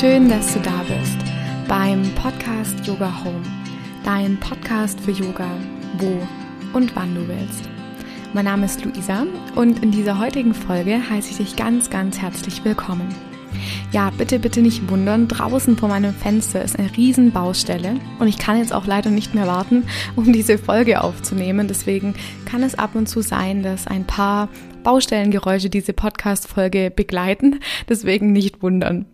schön, dass du da bist beim Podcast Yoga Home, dein Podcast für Yoga, wo und wann du willst. Mein Name ist Luisa und in dieser heutigen Folge heiße ich dich ganz, ganz herzlich willkommen. Ja, bitte, bitte nicht wundern. Draußen vor meinem Fenster ist eine riesen Baustelle und ich kann jetzt auch leider nicht mehr warten, um diese Folge aufzunehmen. Deswegen kann es ab und zu sein, dass ein paar Baustellengeräusche diese Podcast-Folge begleiten. Deswegen nicht wundern.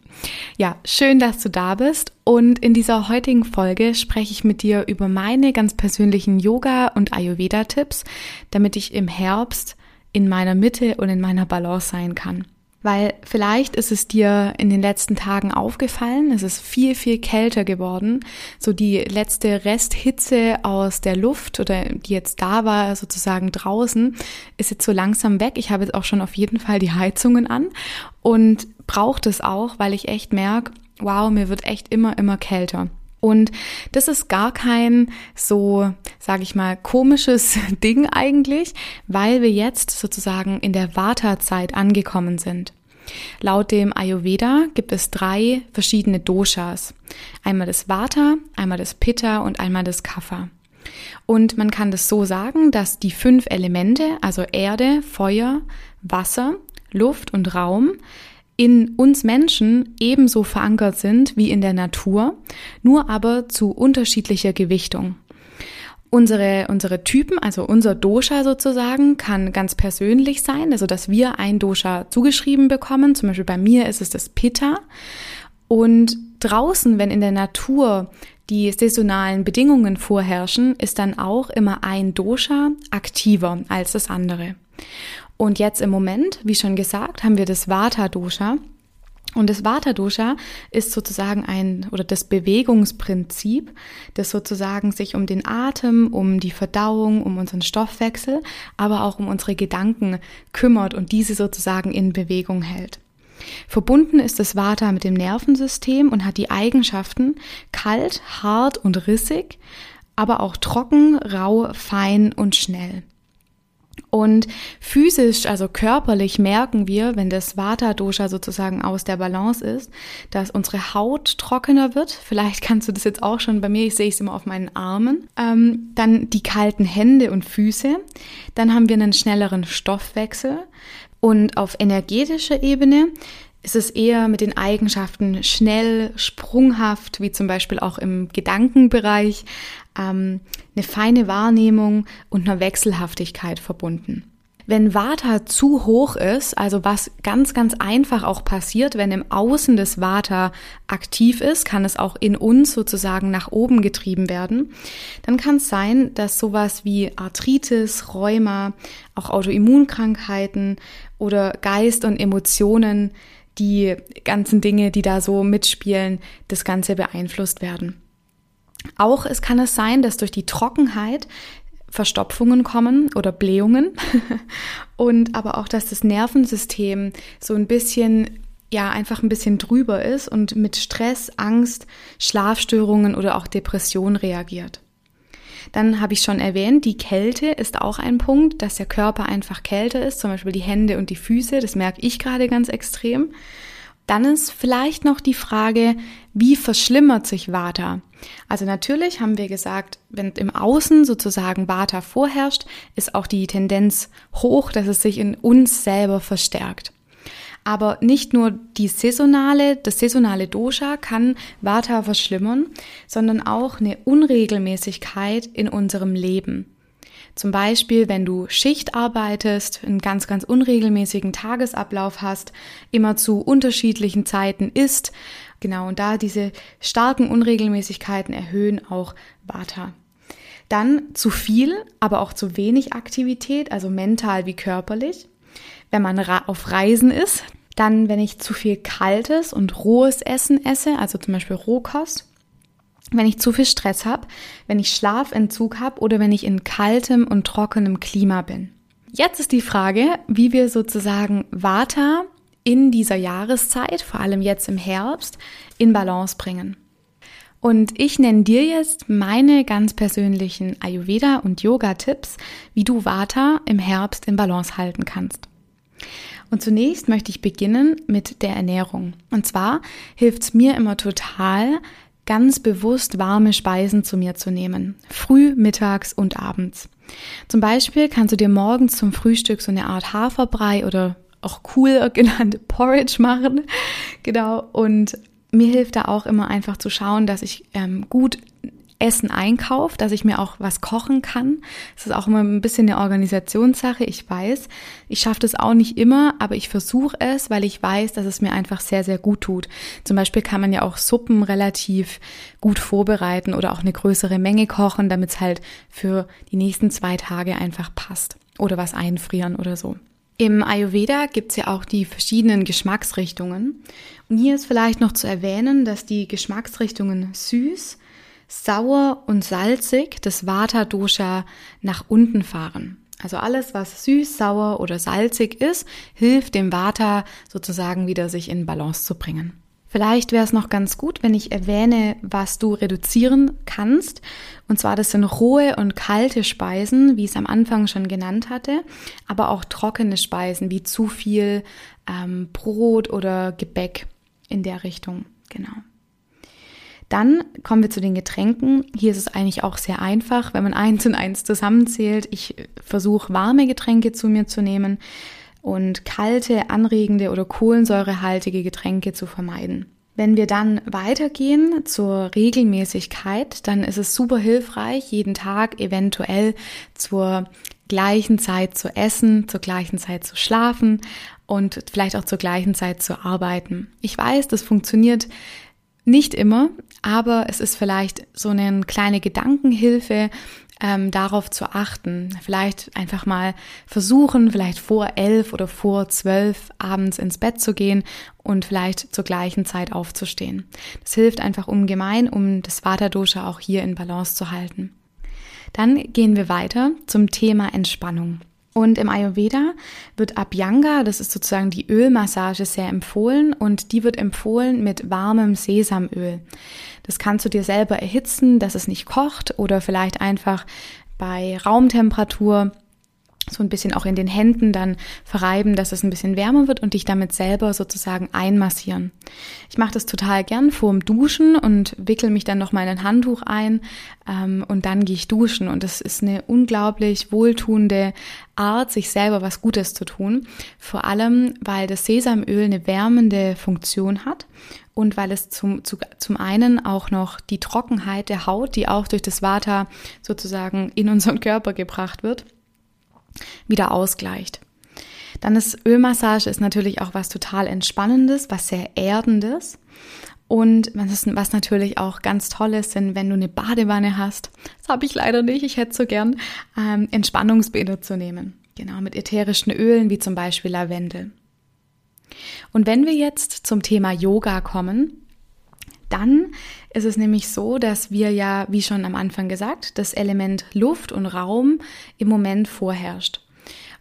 Ja, schön, dass du da bist. Und in dieser heutigen Folge spreche ich mit dir über meine ganz persönlichen Yoga- und Ayurveda-Tipps, damit ich im Herbst in meiner Mitte und in meiner Balance sein kann. Weil vielleicht ist es dir in den letzten Tagen aufgefallen, es ist viel, viel kälter geworden. So die letzte Resthitze aus der Luft oder die jetzt da war, sozusagen draußen, ist jetzt so langsam weg. Ich habe jetzt auch schon auf jeden Fall die Heizungen an und braucht es auch, weil ich echt merke, wow, mir wird echt immer, immer kälter. Und das ist gar kein so, sage ich mal, komisches Ding eigentlich, weil wir jetzt sozusagen in der Vata-Zeit angekommen sind. Laut dem Ayurveda gibt es drei verschiedene Doshas. Einmal das Vata, einmal das Pitta und einmal das Kapha. Und man kann das so sagen, dass die fünf Elemente, also Erde, Feuer, Wasser, Luft und Raum, in uns Menschen ebenso verankert sind wie in der Natur, nur aber zu unterschiedlicher Gewichtung. Unsere, unsere Typen, also unser Dosha sozusagen, kann ganz persönlich sein, also dass wir ein Dosha zugeschrieben bekommen. Zum Beispiel bei mir ist es das Pitta. Und draußen, wenn in der Natur die saisonalen Bedingungen vorherrschen, ist dann auch immer ein Dosha aktiver als das andere. Und jetzt im Moment, wie schon gesagt, haben wir das Vata-Dosha. Und das Vata-Dosha ist sozusagen ein, oder das Bewegungsprinzip, das sozusagen sich um den Atem, um die Verdauung, um unseren Stoffwechsel, aber auch um unsere Gedanken kümmert und diese sozusagen in Bewegung hält. Verbunden ist das Vata mit dem Nervensystem und hat die Eigenschaften kalt, hart und rissig, aber auch trocken, rau, fein und schnell. Und physisch, also körperlich merken wir, wenn das Vata-Dosha sozusagen aus der Balance ist, dass unsere Haut trockener wird. Vielleicht kannst du das jetzt auch schon bei mir, ich sehe es immer auf meinen Armen. Ähm, dann die kalten Hände und Füße. Dann haben wir einen schnelleren Stoffwechsel. Und auf energetischer Ebene ist es eher mit den Eigenschaften schnell, sprunghaft, wie zum Beispiel auch im Gedankenbereich, ähm, eine feine Wahrnehmung und einer Wechselhaftigkeit verbunden. Wenn Vata zu hoch ist, also was ganz, ganz einfach auch passiert, wenn im Außen des Vata aktiv ist, kann es auch in uns sozusagen nach oben getrieben werden, dann kann es sein, dass sowas wie Arthritis, Rheuma, auch Autoimmunkrankheiten oder Geist und Emotionen, die ganzen Dinge, die da so mitspielen, das Ganze beeinflusst werden. Auch es kann es sein, dass durch die Trockenheit Verstopfungen kommen oder Blähungen und aber auch, dass das Nervensystem so ein bisschen ja einfach ein bisschen drüber ist und mit Stress, Angst, Schlafstörungen oder auch Depression reagiert. Dann habe ich schon erwähnt, die Kälte ist auch ein Punkt, dass der Körper einfach kälter ist, zum Beispiel die Hände und die Füße, das merke ich gerade ganz extrem. Dann ist vielleicht noch die Frage, wie verschlimmert sich Vata? Also natürlich haben wir gesagt, wenn im Außen sozusagen Vata vorherrscht, ist auch die Tendenz hoch, dass es sich in uns selber verstärkt. Aber nicht nur die saisonale, das saisonale Dosha kann Vata verschlimmern, sondern auch eine Unregelmäßigkeit in unserem Leben. Zum Beispiel, wenn du Schicht arbeitest, einen ganz, ganz unregelmäßigen Tagesablauf hast, immer zu unterschiedlichen Zeiten isst. Genau, und da diese starken Unregelmäßigkeiten erhöhen auch Vata. Dann zu viel, aber auch zu wenig Aktivität, also mental wie körperlich. Wenn man auf Reisen ist, dann, wenn ich zu viel kaltes und rohes Essen esse, also zum Beispiel Rohkost, wenn ich zu viel Stress habe, wenn ich Schlafentzug habe oder wenn ich in kaltem und trockenem Klima bin. Jetzt ist die Frage, wie wir sozusagen Vata in dieser Jahreszeit, vor allem jetzt im Herbst, in Balance bringen. Und ich nenne dir jetzt meine ganz persönlichen Ayurveda- und Yoga-Tipps, wie du Vata im Herbst in Balance halten kannst. Und zunächst möchte ich beginnen mit der Ernährung. Und zwar hilft es mir immer total, ganz bewusst warme Speisen zu mir zu nehmen. Früh, mittags und abends. Zum Beispiel kannst du dir morgens zum Frühstück so eine Art Haferbrei oder auch cool genannt Porridge machen. Genau. Und mir hilft da auch immer einfach zu schauen, dass ich ähm, gut Essen einkaufe, dass ich mir auch was kochen kann. Das ist auch immer ein bisschen eine Organisationssache, ich weiß. Ich schaffe das auch nicht immer, aber ich versuche es, weil ich weiß, dass es mir einfach sehr, sehr gut tut. Zum Beispiel kann man ja auch Suppen relativ gut vorbereiten oder auch eine größere Menge kochen, damit es halt für die nächsten zwei Tage einfach passt. Oder was einfrieren oder so. Im Ayurveda gibt es ja auch die verschiedenen Geschmacksrichtungen. Und hier ist vielleicht noch zu erwähnen, dass die Geschmacksrichtungen süß, sauer und salzig das Vata-Dosha nach unten fahren. Also alles, was süß, sauer oder salzig ist, hilft dem Vata sozusagen wieder sich in Balance zu bringen. Vielleicht wäre es noch ganz gut, wenn ich erwähne, was du reduzieren kannst. Und zwar, das sind rohe und kalte Speisen, wie ich es am Anfang schon genannt hatte, aber auch trockene Speisen, wie zu viel ähm, Brot oder Gebäck in der Richtung. Genau. Dann kommen wir zu den Getränken. Hier ist es eigentlich auch sehr einfach, wenn man eins und eins zusammenzählt. Ich versuche warme Getränke zu mir zu nehmen und kalte, anregende oder kohlensäurehaltige Getränke zu vermeiden. Wenn wir dann weitergehen zur Regelmäßigkeit, dann ist es super hilfreich, jeden Tag eventuell zur gleichen Zeit zu essen, zur gleichen Zeit zu schlafen und vielleicht auch zur gleichen Zeit zu arbeiten. Ich weiß, das funktioniert nicht immer, aber es ist vielleicht so eine kleine Gedankenhilfe, ähm, darauf zu achten. Vielleicht einfach mal versuchen, vielleicht vor elf oder vor zwölf abends ins Bett zu gehen und vielleicht zur gleichen Zeit aufzustehen. Das hilft einfach ungemein, um das Vata-Dosha auch hier in Balance zu halten. Dann gehen wir weiter zum Thema Entspannung. Und im Ayurveda wird Abhyanga, das ist sozusagen die Ölmassage, sehr empfohlen und die wird empfohlen mit warmem Sesamöl. Das kannst du dir selber erhitzen, dass es nicht kocht oder vielleicht einfach bei Raumtemperatur so ein bisschen auch in den Händen dann verreiben, dass es ein bisschen wärmer wird und dich damit selber sozusagen einmassieren. Ich mache das total gern vorm Duschen und wickel mich dann noch mal in ein Handtuch ein ähm, und dann gehe ich duschen und das ist eine unglaublich wohltuende Art, sich selber was Gutes zu tun. Vor allem, weil das Sesamöl eine wärmende Funktion hat und weil es zum, zu, zum einen auch noch die Trockenheit der Haut, die auch durch das Vata sozusagen in unseren Körper gebracht wird, wieder ausgleicht. Dann ist Ölmassage ist natürlich auch was total Entspannendes, was sehr Erdendes. Und was, natürlich auch ganz toll ist, sind, wenn du eine Badewanne hast, das habe ich leider nicht, ich hätte so gern, ähm, Entspannungsbäder zu nehmen. Genau, mit ätherischen Ölen wie zum Beispiel Lavendel. Und wenn wir jetzt zum Thema Yoga kommen, dann ist es nämlich so, dass wir ja, wie schon am Anfang gesagt, das Element Luft und Raum im Moment vorherrscht.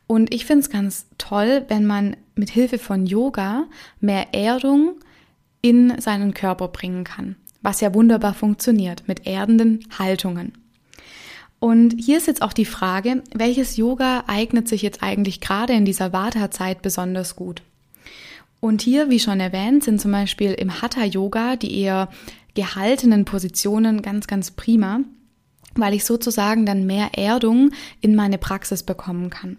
Und ich finde es ganz toll, wenn man mit Hilfe von Yoga mehr Erdung in seinen Körper bringen kann, was ja wunderbar funktioniert mit erdenden Haltungen. Und hier ist jetzt auch die Frage, welches Yoga eignet sich jetzt eigentlich gerade in dieser Vata-Zeit besonders gut? Und hier, wie schon erwähnt, sind zum Beispiel im Hatha-Yoga die eher gehaltenen Positionen ganz, ganz prima, weil ich sozusagen dann mehr Erdung in meine Praxis bekommen kann.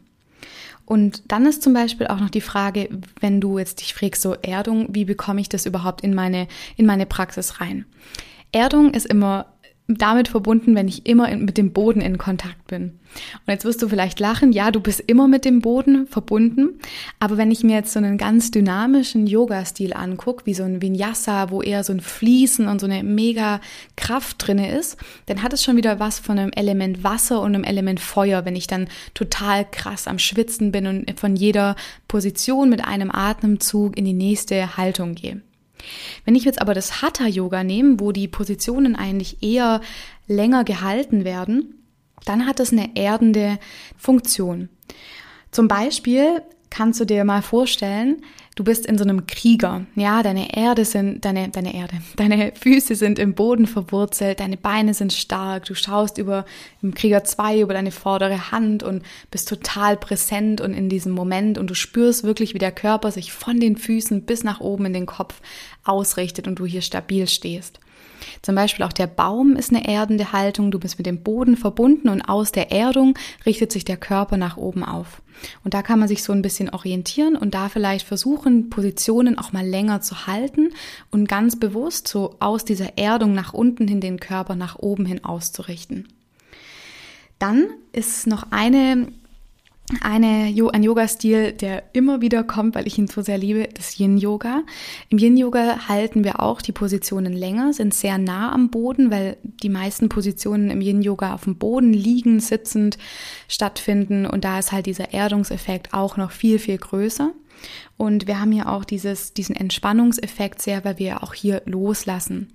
Und dann ist zum Beispiel auch noch die Frage, wenn du jetzt dich fragst, so Erdung, wie bekomme ich das überhaupt in meine, in meine Praxis rein? Erdung ist immer damit verbunden, wenn ich immer in, mit dem Boden in Kontakt bin. Und jetzt wirst du vielleicht lachen, ja, du bist immer mit dem Boden verbunden, aber wenn ich mir jetzt so einen ganz dynamischen Yoga-Stil angucke, wie so ein Vinyasa, wo eher so ein Fließen und so eine mega Kraft drinne ist, dann hat es schon wieder was von einem Element Wasser und einem Element Feuer, wenn ich dann total krass am Schwitzen bin und von jeder Position mit einem Atemzug in die nächste Haltung gehe. Wenn ich jetzt aber das Hatha-Yoga nehme, wo die Positionen eigentlich eher länger gehalten werden, dann hat das eine erdende Funktion. Zum Beispiel kannst du dir mal vorstellen, du bist in so einem Krieger. Ja, deine Erde sind, deine, deine Erde, deine Füße sind im Boden verwurzelt, deine Beine sind stark, du schaust über, im Krieger 2 über deine vordere Hand und bist total präsent und in diesem Moment und du spürst wirklich, wie der Körper sich von den Füßen bis nach oben in den Kopf ausrichtet und du hier stabil stehst. Zum Beispiel auch der Baum ist eine erdende Haltung. Du bist mit dem Boden verbunden und aus der Erdung richtet sich der Körper nach oben auf. Und da kann man sich so ein bisschen orientieren und da vielleicht versuchen, Positionen auch mal länger zu halten und ganz bewusst so aus dieser Erdung nach unten hin den Körper nach oben hin auszurichten. Dann ist noch eine eine, ein Yoga-Stil, der immer wieder kommt, weil ich ihn so sehr liebe, das Yin-Yoga. Im Yin-Yoga halten wir auch die Positionen länger, sind sehr nah am Boden, weil die meisten Positionen im Yin-Yoga auf dem Boden liegen, sitzend stattfinden und da ist halt dieser Erdungseffekt auch noch viel, viel größer. Und wir haben hier auch dieses, diesen Entspannungseffekt sehr, weil wir auch hier loslassen.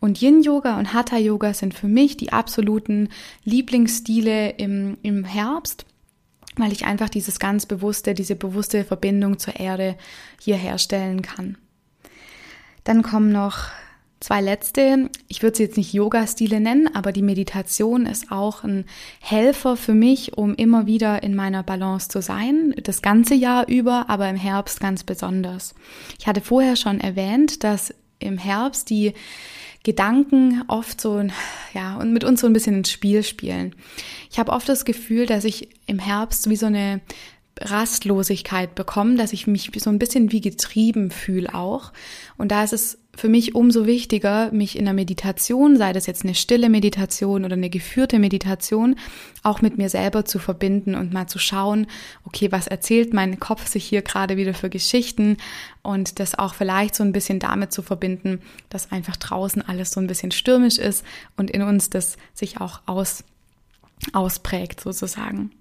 Und Yin-Yoga und Hatha-Yoga sind für mich die absoluten Lieblingsstile im, im Herbst weil ich einfach dieses ganz bewusste, diese bewusste Verbindung zur Erde hier herstellen kann. Dann kommen noch zwei letzte. Ich würde sie jetzt nicht Yoga-Stile nennen, aber die Meditation ist auch ein Helfer für mich, um immer wieder in meiner Balance zu sein. Das ganze Jahr über, aber im Herbst ganz besonders. Ich hatte vorher schon erwähnt, dass im Herbst die Gedanken oft so, ja, und mit uns so ein bisschen ins Spiel spielen. Ich habe oft das Gefühl, dass ich im Herbst wie so eine Rastlosigkeit bekomme, dass ich mich so ein bisschen wie getrieben fühle auch. Und da ist es für mich umso wichtiger, mich in der Meditation, sei das jetzt eine stille Meditation oder eine geführte Meditation, auch mit mir selber zu verbinden und mal zu schauen, okay, was erzählt mein Kopf sich hier gerade wieder für Geschichten und das auch vielleicht so ein bisschen damit zu verbinden, dass einfach draußen alles so ein bisschen stürmisch ist und in uns das sich auch aus, ausprägt sozusagen.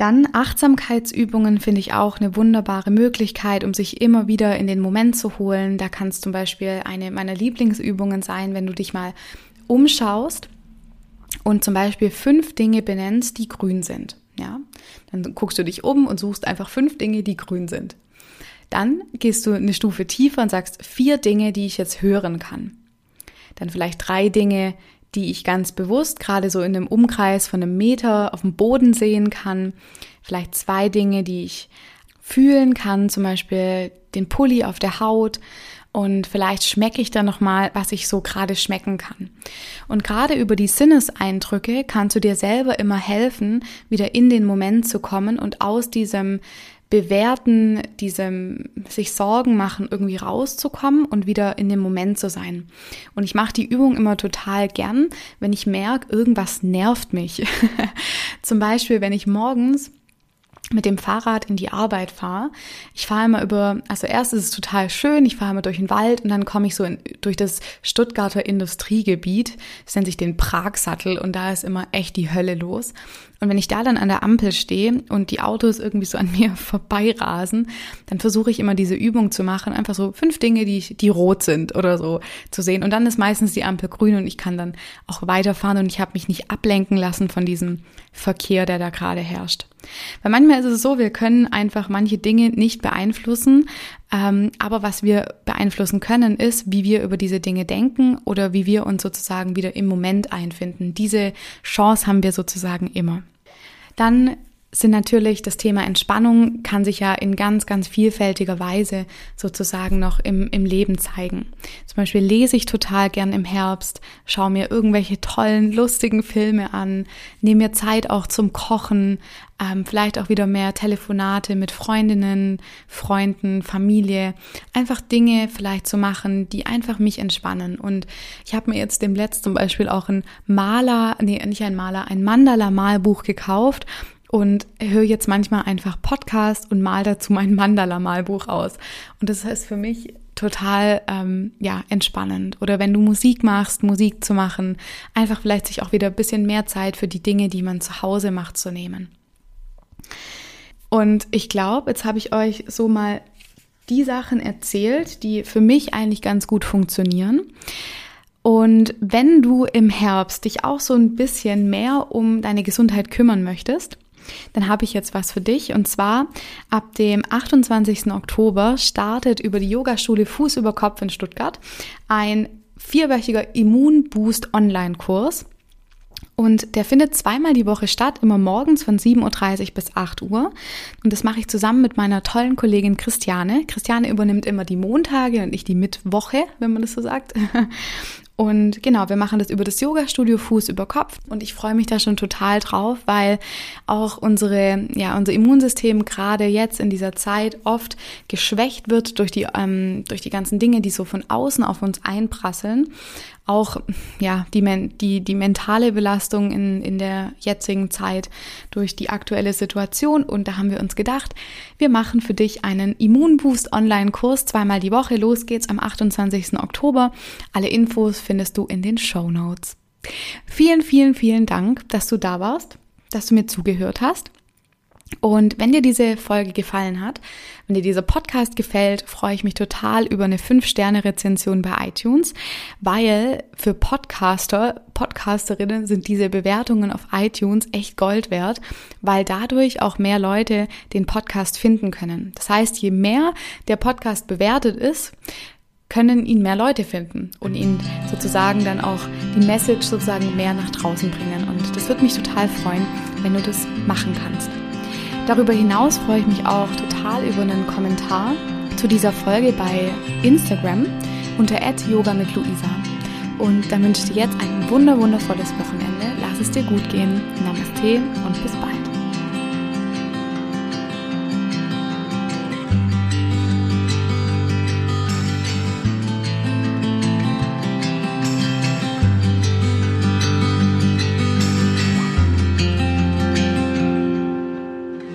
Dann Achtsamkeitsübungen finde ich auch eine wunderbare Möglichkeit, um sich immer wieder in den Moment zu holen. Da kann es zum Beispiel eine meiner Lieblingsübungen sein, wenn du dich mal umschaust und zum Beispiel fünf Dinge benennst, die grün sind. Ja, dann guckst du dich um und suchst einfach fünf Dinge, die grün sind. Dann gehst du eine Stufe tiefer und sagst vier Dinge, die ich jetzt hören kann. Dann vielleicht drei Dinge, die ich ganz bewusst gerade so in einem Umkreis von einem Meter auf dem Boden sehen kann. Vielleicht zwei Dinge, die ich fühlen kann, zum Beispiel den Pulli auf der Haut und vielleicht schmecke ich dann noch mal, was ich so gerade schmecken kann. Und gerade über die Sinneseindrücke kannst du dir selber immer helfen, wieder in den Moment zu kommen und aus diesem Bewerten, diesem sich Sorgen machen, irgendwie rauszukommen und wieder in dem Moment zu sein. Und ich mache die Übung immer total gern, wenn ich merke, irgendwas nervt mich. Zum Beispiel, wenn ich morgens mit dem Fahrrad in die Arbeit fahre. Ich fahre immer über, also erst ist es total schön, ich fahre immer durch den Wald und dann komme ich so in, durch das Stuttgarter Industriegebiet, das nennt sich den Pragsattel und da ist immer echt die Hölle los. Und wenn ich da dann an der Ampel stehe und die Autos irgendwie so an mir vorbeirasen, dann versuche ich immer diese Übung zu machen, einfach so fünf Dinge, die, die rot sind oder so zu sehen. Und dann ist meistens die Ampel grün und ich kann dann auch weiterfahren und ich habe mich nicht ablenken lassen von diesem Verkehr, der da gerade herrscht. Weil manchmal ist es so, wir können einfach manche Dinge nicht beeinflussen, aber was wir beeinflussen können, ist, wie wir über diese Dinge denken oder wie wir uns sozusagen wieder im Moment einfinden. Diese Chance haben wir sozusagen immer. Dann sind natürlich das Thema Entspannung kann sich ja in ganz, ganz vielfältiger Weise sozusagen noch im, im Leben zeigen. Zum Beispiel lese ich total gern im Herbst, schaue mir irgendwelche tollen, lustigen Filme an, nehme mir Zeit auch zum Kochen, ähm, vielleicht auch wieder mehr Telefonate mit Freundinnen, Freunden, Familie, einfach Dinge vielleicht zu machen, die einfach mich entspannen. Und ich habe mir jetzt dem letzten zum Beispiel auch ein Maler, nee, nicht ein Maler, ein Mandala-Malbuch gekauft und höre jetzt manchmal einfach Podcast und mal dazu mein Mandala-Malbuch aus. Und das ist für mich total ähm, ja entspannend. Oder wenn du Musik machst, Musik zu machen, einfach vielleicht sich auch wieder ein bisschen mehr Zeit für die Dinge, die man zu Hause macht, zu nehmen. Und ich glaube, jetzt habe ich euch so mal die Sachen erzählt, die für mich eigentlich ganz gut funktionieren. Und wenn du im Herbst dich auch so ein bisschen mehr um deine Gesundheit kümmern möchtest, dann habe ich jetzt was für dich. Und zwar ab dem 28. Oktober startet über die Yogaschule Fuß über Kopf in Stuttgart ein vierwöchiger Immunboost Online-Kurs. Und der findet zweimal die Woche statt, immer morgens von 7.30 Uhr bis 8 Uhr. Und das mache ich zusammen mit meiner tollen Kollegin Christiane. Christiane übernimmt immer die Montage und ich die Mittwoche, wenn man das so sagt. Und genau, wir machen das über das Yoga-Studio Fuß über Kopf. Und ich freue mich da schon total drauf, weil auch unsere, ja, unser Immunsystem gerade jetzt in dieser Zeit oft geschwächt wird durch die, ähm, durch die ganzen Dinge, die so von außen auf uns einprasseln auch ja, die, die, die mentale Belastung in, in der jetzigen Zeit durch die aktuelle Situation. Und da haben wir uns gedacht, wir machen für dich einen Immunboost Online-Kurs zweimal die Woche. Los geht's am 28. Oktober. Alle Infos findest du in den Show Notes. Vielen, vielen, vielen Dank, dass du da warst, dass du mir zugehört hast. Und wenn dir diese Folge gefallen hat, wenn dir dieser Podcast gefällt, freue ich mich total über eine 5-Sterne-Rezension bei iTunes, weil für Podcaster, Podcasterinnen sind diese Bewertungen auf iTunes echt Gold wert, weil dadurch auch mehr Leute den Podcast finden können. Das heißt, je mehr der Podcast bewertet ist, können ihn mehr Leute finden und ihn sozusagen dann auch die Message sozusagen mehr nach draußen bringen. Und das würde mich total freuen, wenn du das machen kannst. Darüber hinaus freue ich mich auch total über einen Kommentar zu dieser Folge bei Instagram unter yoga mit Luisa. Und dann wünsche ich dir jetzt ein wunder wundervolles Wochenende. Lass es dir gut gehen. Namaste und bis bald.